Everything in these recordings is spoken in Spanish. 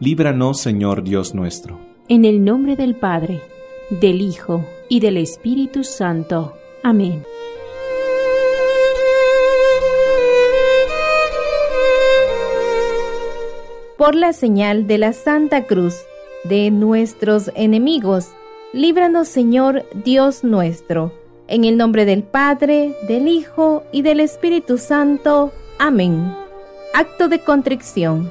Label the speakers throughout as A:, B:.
A: líbranos Señor Dios nuestro.
B: En el nombre del Padre, del Hijo y del Espíritu Santo. Amén.
C: Por la señal de la Santa Cruz de nuestros enemigos, líbranos Señor Dios nuestro. En el nombre del Padre, del Hijo y del Espíritu Santo. Amén. Acto de contrición.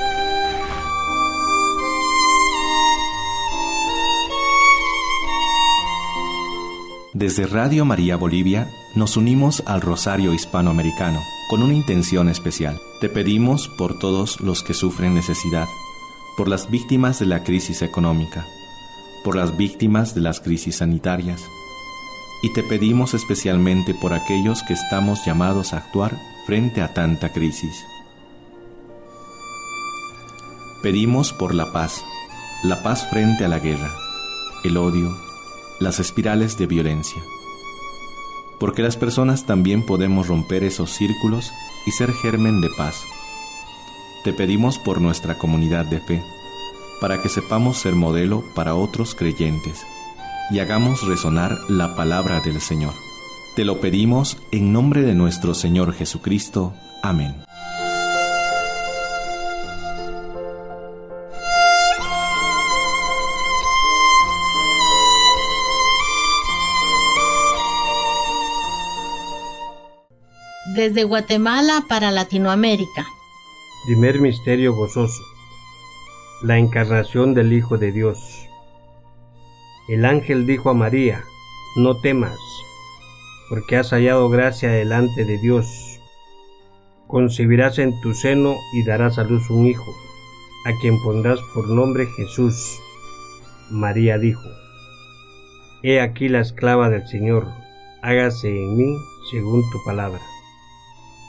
A: Desde Radio María Bolivia nos unimos al Rosario Hispanoamericano con una intención especial. Te pedimos por todos los que sufren necesidad, por las víctimas de la crisis económica, por las víctimas de las crisis sanitarias, y te pedimos especialmente por aquellos que estamos llamados a actuar frente a tanta crisis. Pedimos por la paz, la paz frente a la guerra, el odio, las espirales de violencia. Porque las personas también podemos romper esos círculos y ser germen de paz. Te pedimos por nuestra comunidad de fe, para que sepamos ser modelo para otros creyentes y hagamos resonar la palabra del Señor. Te lo pedimos en nombre de nuestro Señor Jesucristo. Amén.
D: Desde Guatemala para Latinoamérica.
E: Primer misterio gozoso. La encarnación del Hijo de Dios. El ángel dijo a María, no temas, porque has hallado gracia delante de Dios. Concebirás en tu seno y darás a luz un hijo, a quien pondrás por nombre Jesús. María dijo, He aquí la esclava del Señor, hágase en mí según tu palabra.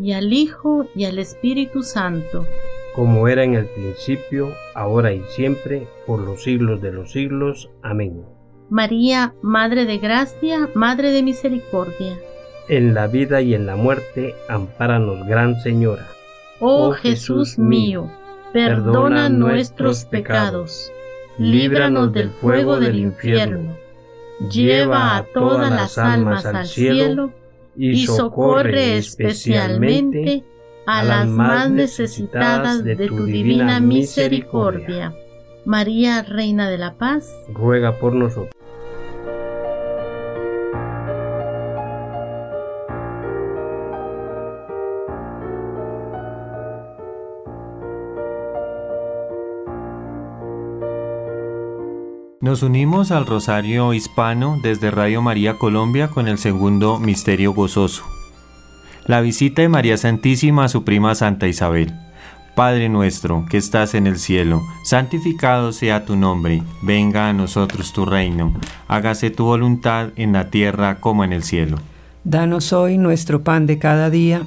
D: y al Hijo, y al Espíritu Santo.
E: Como era en el principio, ahora y siempre, por los siglos de los siglos. Amén.
D: María, Madre de Gracia, Madre de Misericordia.
E: En la vida y en la muerte, ampáranos, Gran Señora.
D: Oh Jesús mío, perdona nuestros pecados, líbranos del fuego del infierno, lleva a todas las almas al cielo y socorre especialmente a las más necesitadas de tu divina misericordia. María, Reina de la Paz,
E: ruega por nosotros.
A: Nos unimos al Rosario Hispano desde Radio María Colombia con el segundo misterio gozoso. La visita de María Santísima a su prima Santa Isabel. Padre nuestro que estás en el cielo, santificado sea tu nombre, venga a nosotros tu reino, hágase tu voluntad en la tierra como en el cielo.
F: Danos hoy nuestro pan de cada día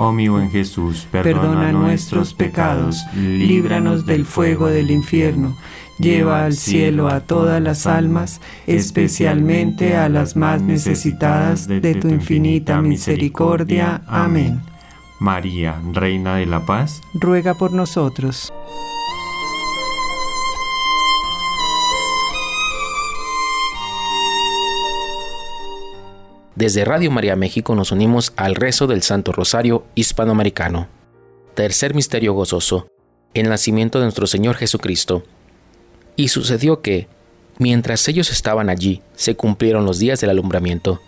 G: Oh mi buen Jesús, perdona, nuestros pecados, líbranos del fuego del infierno, lleva al cielo a todas las almas, especialmente a las más necesitadas de tu infinita misericordia. Amén. María, Reina de la Paz,
F: ruega por nosotros.
H: Desde Radio María México nos unimos al rezo del Santo Rosario Hispanoamericano. Tercer misterio gozoso, el nacimiento de nuestro Señor Jesucristo. Y sucedió que, mientras ellos estaban allí, se cumplieron los días del alumbramiento,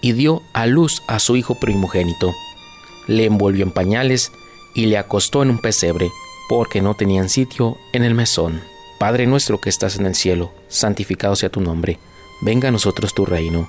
H: y dio a luz a su hijo primogénito. Le envolvió en pañales y le acostó en un pesebre, porque no tenían sitio en el mesón. Padre nuestro que estás en el cielo, santificado sea tu nombre, venga a nosotros tu reino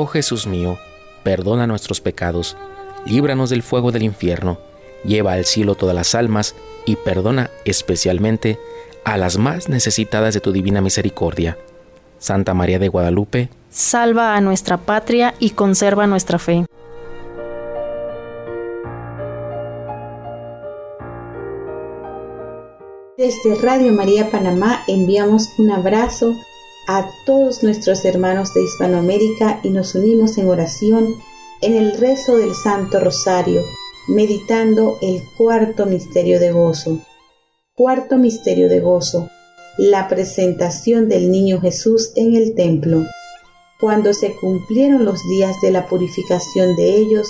H: Oh Jesús mío, perdona nuestros pecados, líbranos del fuego del infierno, lleva al cielo todas las almas y perdona especialmente a las más necesitadas de tu divina misericordia. Santa María de Guadalupe,
I: salva a nuestra patria y conserva nuestra fe.
J: Desde Radio María Panamá enviamos un abrazo a todos nuestros hermanos de Hispanoamérica y nos unimos en oración en el rezo del Santo Rosario, meditando el cuarto misterio de gozo. Cuarto misterio de gozo, la presentación del niño Jesús en el templo. Cuando se cumplieron los días de la purificación de ellos,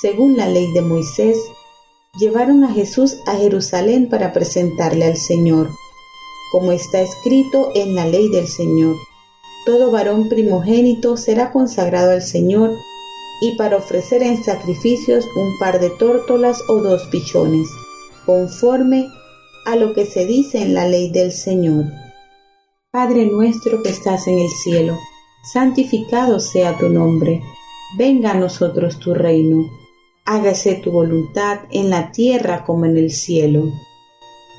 J: según la ley de Moisés, llevaron a Jesús a Jerusalén para presentarle al Señor, como está escrito en la ley del Señor. Todo varón primogénito será consagrado al Señor y para ofrecer en sacrificios un par de tórtolas o dos pichones, conforme a lo que se dice en la ley del Señor. Padre nuestro que estás en el cielo, santificado sea tu nombre, venga a nosotros tu reino, hágase tu voluntad en la tierra como en el cielo.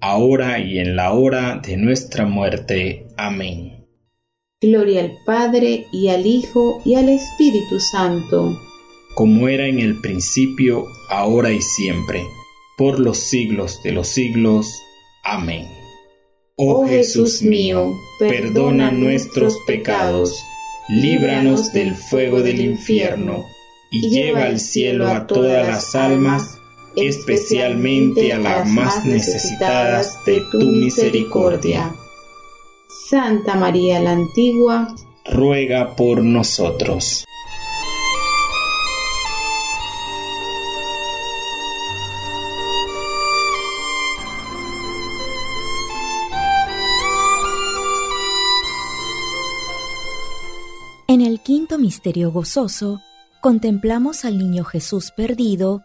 K: ahora y en la hora de nuestra muerte. Amén.
J: Gloria al Padre y al Hijo y al Espíritu Santo,
K: como era en el principio, ahora y siempre por los siglos de los siglos. Amén.
J: Oh Jesús mío, perdona nuestros pecados, líbranos del fuego del infierno, y lleva al cielo a todas las almas, especialmente a las más necesitadas de tu misericordia. Santa María la Antigua,
K: ruega por nosotros.
B: En el quinto misterio gozoso, contemplamos al niño Jesús perdido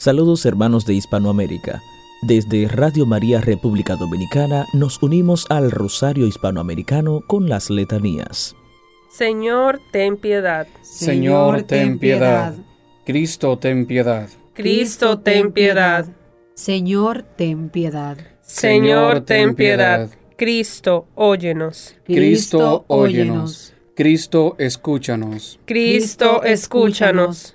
L: Saludos hermanos de Hispanoamérica. Desde Radio María República Dominicana nos unimos al Rosario Hispanoamericano con las letanías.
M: Señor, ten piedad.
N: Señor, ten piedad. Cristo, ten piedad.
M: Cristo, ten piedad.
O: Señor, ten piedad.
M: Señor, ten piedad. Cristo, óyenos.
N: Cristo, óyenos. Cristo, escúchanos.
M: Cristo, escúchanos.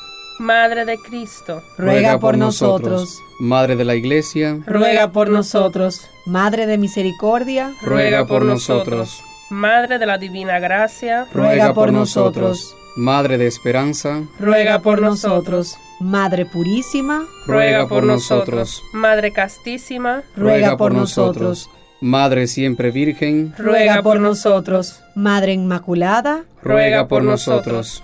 M: Madre de Cristo,
O: ruega por nosotros.
N: Madre de la Iglesia,
M: ruega por nosotros.
O: Madre de Misericordia,
M: ruega por nosotros. Madre de la Divina Gracia,
O: ruega por nosotros.
N: Madre de Esperanza,
M: ruega por nosotros.
O: Madre Purísima,
M: ruega por nosotros. Madre Castísima,
O: ruega por nosotros.
N: Madre Siempre Virgen,
M: ruega por nosotros.
O: Madre Inmaculada,
M: ruega por nosotros.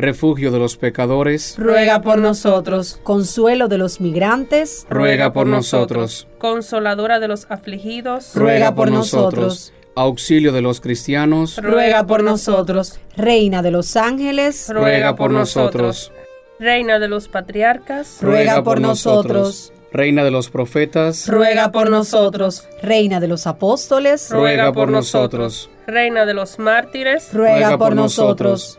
N: refugio de los pecadores,
O: ruega por nosotros. Consuelo de los migrantes,
N: ruega por nosotros.
M: Consoladora de los afligidos,
O: ruega por nosotros.
N: Auxilio de los cristianos,
O: ruega por nosotros. Reina de los ángeles,
N: ruega por nosotros.
M: Reina de los patriarcas,
O: ruega por nosotros.
N: Reina de los profetas,
O: ruega por nosotros. Reina de los apóstoles,
N: ruega por nosotros.
M: Reina de los mártires,
O: ruega por nosotros.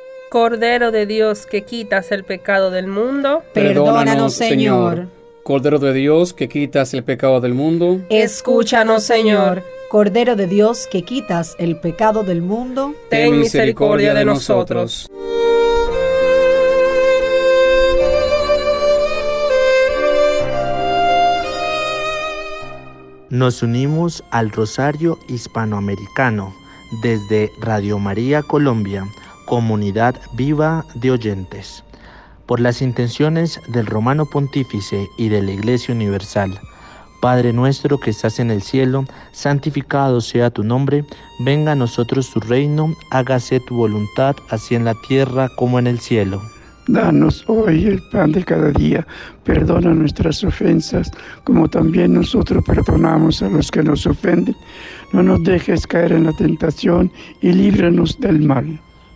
M: Cordero de Dios que quitas el pecado del mundo,
O: perdónanos, Señor.
N: Cordero de Dios que quitas el pecado del mundo,
O: escúchanos, Señor. Cordero de Dios que quitas el pecado del mundo,
N: ten misericordia de nosotros.
P: Nos unimos al Rosario Hispanoamericano desde Radio María Colombia comunidad viva de oyentes. Por las intenciones del Romano Pontífice y de la Iglesia Universal, Padre nuestro que estás en el cielo, santificado sea tu nombre, venga a nosotros tu reino, hágase tu voluntad, así en la tierra como en el cielo.
Q: Danos hoy el pan de cada día, perdona nuestras ofensas, como también nosotros perdonamos a los que nos ofenden. No nos dejes caer en la tentación y líbranos del mal.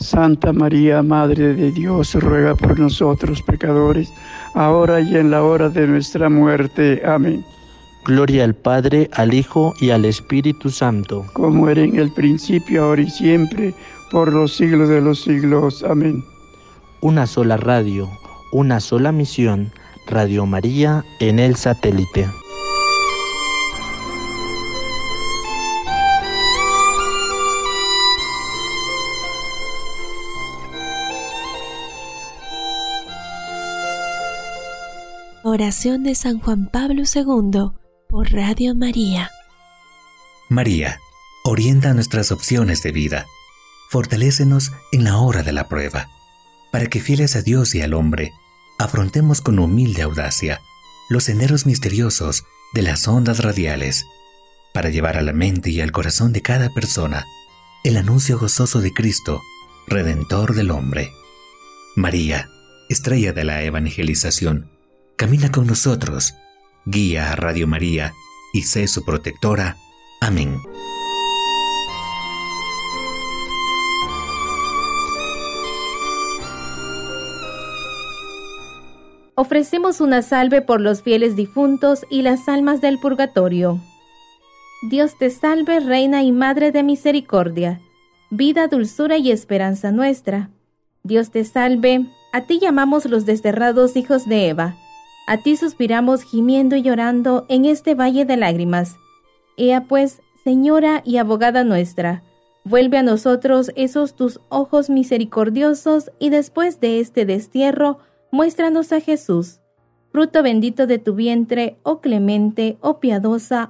Q: Santa María, Madre de Dios, ruega por nosotros pecadores, ahora y en la hora de nuestra muerte. Amén.
P: Gloria al Padre, al Hijo y al Espíritu Santo.
Q: Como era en el principio, ahora y siempre, por los siglos de los siglos. Amén.
P: Una sola radio, una sola misión, Radio María en el satélite.
B: Oración de San Juan Pablo II por Radio María.
R: María, orienta nuestras opciones de vida. Fortalécenos en la hora de la prueba, para que fieles a Dios y al hombre, afrontemos con humilde audacia los senderos misteriosos de las ondas radiales, para llevar a la mente y al corazón de cada persona el anuncio gozoso de Cristo, Redentor del hombre. María, estrella de la evangelización, Camina con nosotros, guía a Radio María y sé su protectora. Amén.
C: Ofrecemos una salve por los fieles difuntos y las almas del purgatorio. Dios te salve, Reina y Madre de Misericordia, vida, dulzura y esperanza nuestra. Dios te salve, a ti llamamos los desterrados hijos de Eva, a ti suspiramos gimiendo y llorando en este valle de lágrimas. Ea pues, Señora y abogada nuestra, vuelve a nosotros esos tus ojos misericordiosos y después de este destierro, muéstranos a Jesús, fruto bendito de tu vientre, oh clemente, oh piadosa,